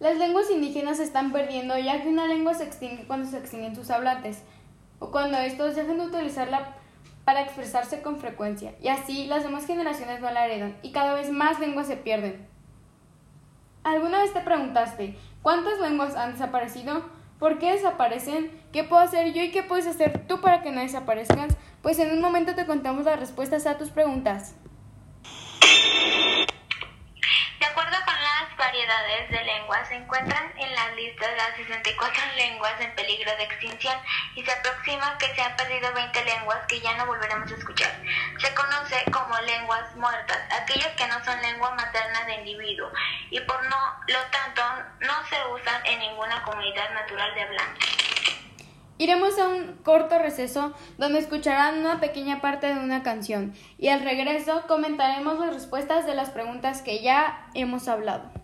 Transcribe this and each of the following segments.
Las lenguas indígenas se están perdiendo ya que una lengua se extingue cuando se extinguen sus hablantes o cuando estos dejan de utilizarla para expresarse con frecuencia y así las demás generaciones no la heredan y cada vez más lenguas se pierden. ¿Alguna vez te preguntaste cuántas lenguas han desaparecido? ¿Por qué desaparecen? ¿Qué puedo hacer yo y qué puedes hacer tú para que no desaparezcan? Pues en un momento te contamos las respuestas a tus preguntas. De acuerdo con las variedades de lenguas, se encuentran en la lista las 64 lenguas en peligro de extinción y se aproxima que se han perdido 20 lenguas que ya no volveremos a escuchar. Se conoce como lenguas muertas, aquellas que no son lengua materna de individuo y por no lo tanto no se usan en ninguna comunidad natural de hablantes. Iremos a un corto receso donde escucharán una pequeña parte de una canción y al regreso comentaremos las respuestas de las preguntas que ya hemos hablado.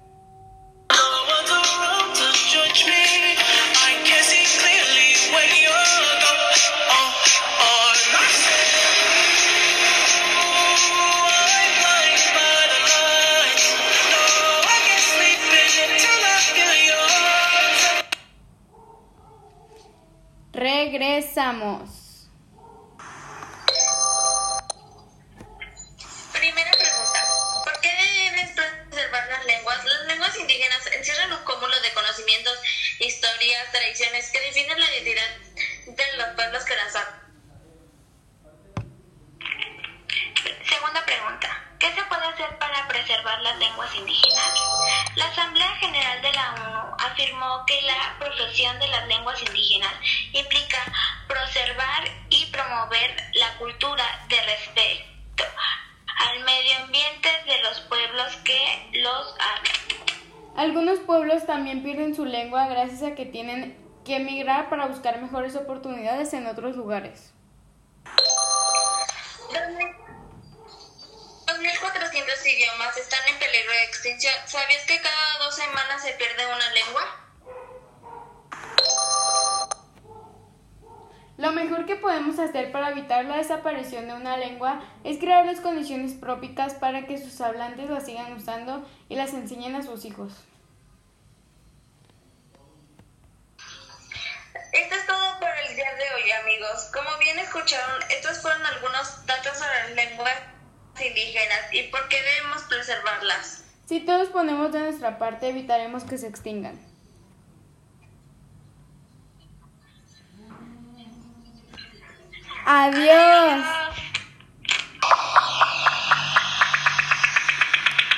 Regresamos. Primera pregunta. ¿Por qué debes preservar las lenguas? Las lenguas indígenas encierran un cúmulo de conocimientos, historias, tradiciones que definen la identidad de los pueblos que las hablan. Segunda pregunta. ¿Qué se puede hacer para preservar las lenguas indígenas? La Asamblea General de la ONU afirmó que la profesión de las lenguas indígenas implica preservar y promover la cultura de respeto al medio ambiente de los pueblos que los hablan. Algunos pueblos también pierden su lengua gracias a que tienen que emigrar para buscar mejores oportunidades en otros lugares. 2.400 idiomas están en peligro de extinción. ¿Sabías que cada dos semanas se pierde una lengua? Lo mejor que podemos hacer para evitar la desaparición de una lengua es crear las condiciones própicas para que sus hablantes la sigan usando y las enseñen a sus hijos. Esto es todo por el día de hoy, amigos. Como bien escucharon, estos fueron algunos datos sobre lenguas indígenas y por qué debemos preservarlas. Si todos ponemos de nuestra parte, evitaremos que se extingan. Adiós.